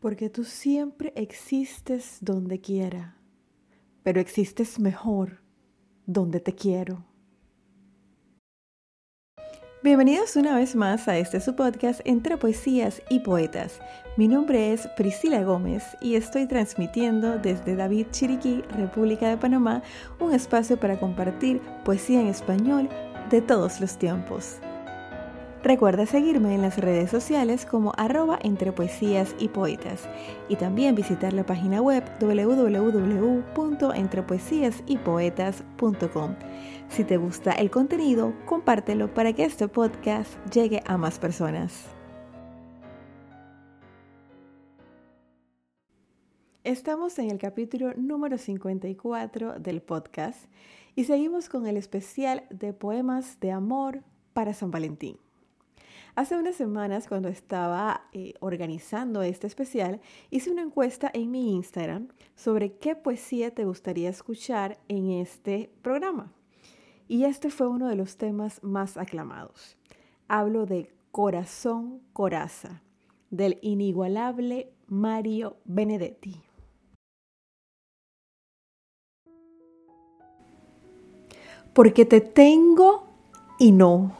Porque tú siempre existes donde quiera, pero existes mejor donde te quiero. Bienvenidos una vez más a este su podcast entre poesías y poetas. Mi nombre es Priscila Gómez y estoy transmitiendo desde David Chiriquí, República de Panamá, un espacio para compartir poesía en español de todos los tiempos. Recuerda seguirme en las redes sociales como arroba entre poesías y poetas y también visitar la página web www.entrepoesiasypoetas.com. Si te gusta el contenido, compártelo para que este podcast llegue a más personas. Estamos en el capítulo número 54 del podcast y seguimos con el especial de poemas de amor para San Valentín. Hace unas semanas, cuando estaba eh, organizando este especial, hice una encuesta en mi Instagram sobre qué poesía te gustaría escuchar en este programa. Y este fue uno de los temas más aclamados. Hablo de Corazón Coraza, del inigualable Mario Benedetti. Porque te tengo y no,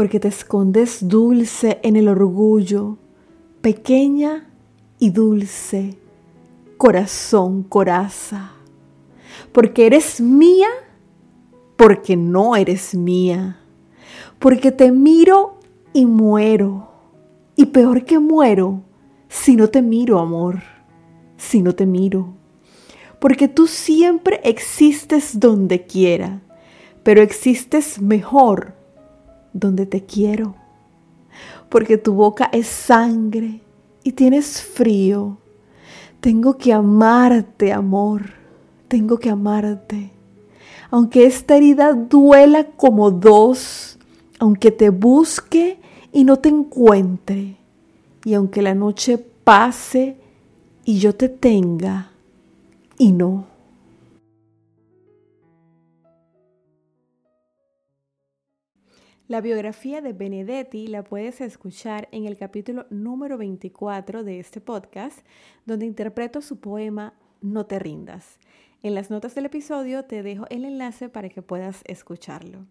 porque te escondes dulce en el orgullo, pequeña y dulce, corazón, coraza, porque eres mía, porque no eres mía, porque te miro y muero, y peor que muero, si no te miro, amor, si no te miro, porque tú siempre existes donde quiera, pero existes mejor donde te quiero porque tu boca es sangre y tienes frío. Tengo que amarte, amor, tengo que amarte. Aunque esta herida duela como dos, aunque te busque y no te encuentre, y aunque la noche pase y yo te tenga y no. La biografía de Benedetti la puedes escuchar en el capítulo número 24 de este podcast, donde interpreto su poema No te rindas. En las notas del episodio te dejo el enlace para que puedas escucharlo.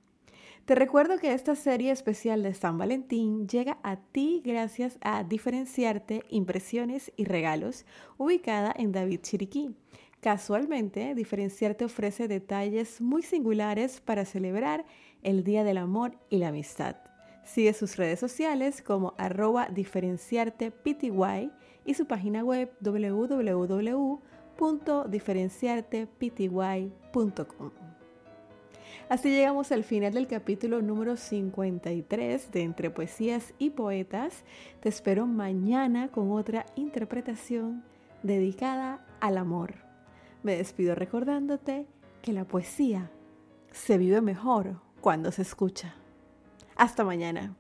Te recuerdo que esta serie especial de San Valentín llega a ti gracias a Diferenciarte, Impresiones y Regalos, ubicada en David Chiriquí. Casualmente, Diferenciarte ofrece detalles muy singulares para celebrar el Día del Amor y la Amistad. Sigue sus redes sociales como arroba diferenciartepty y su página web www.diferenciartepty.com. Así llegamos al final del capítulo número 53 de Entre Poesías y Poetas. Te espero mañana con otra interpretación dedicada al amor. Me despido recordándote que la poesía se vive mejor cuando se escucha. Hasta mañana.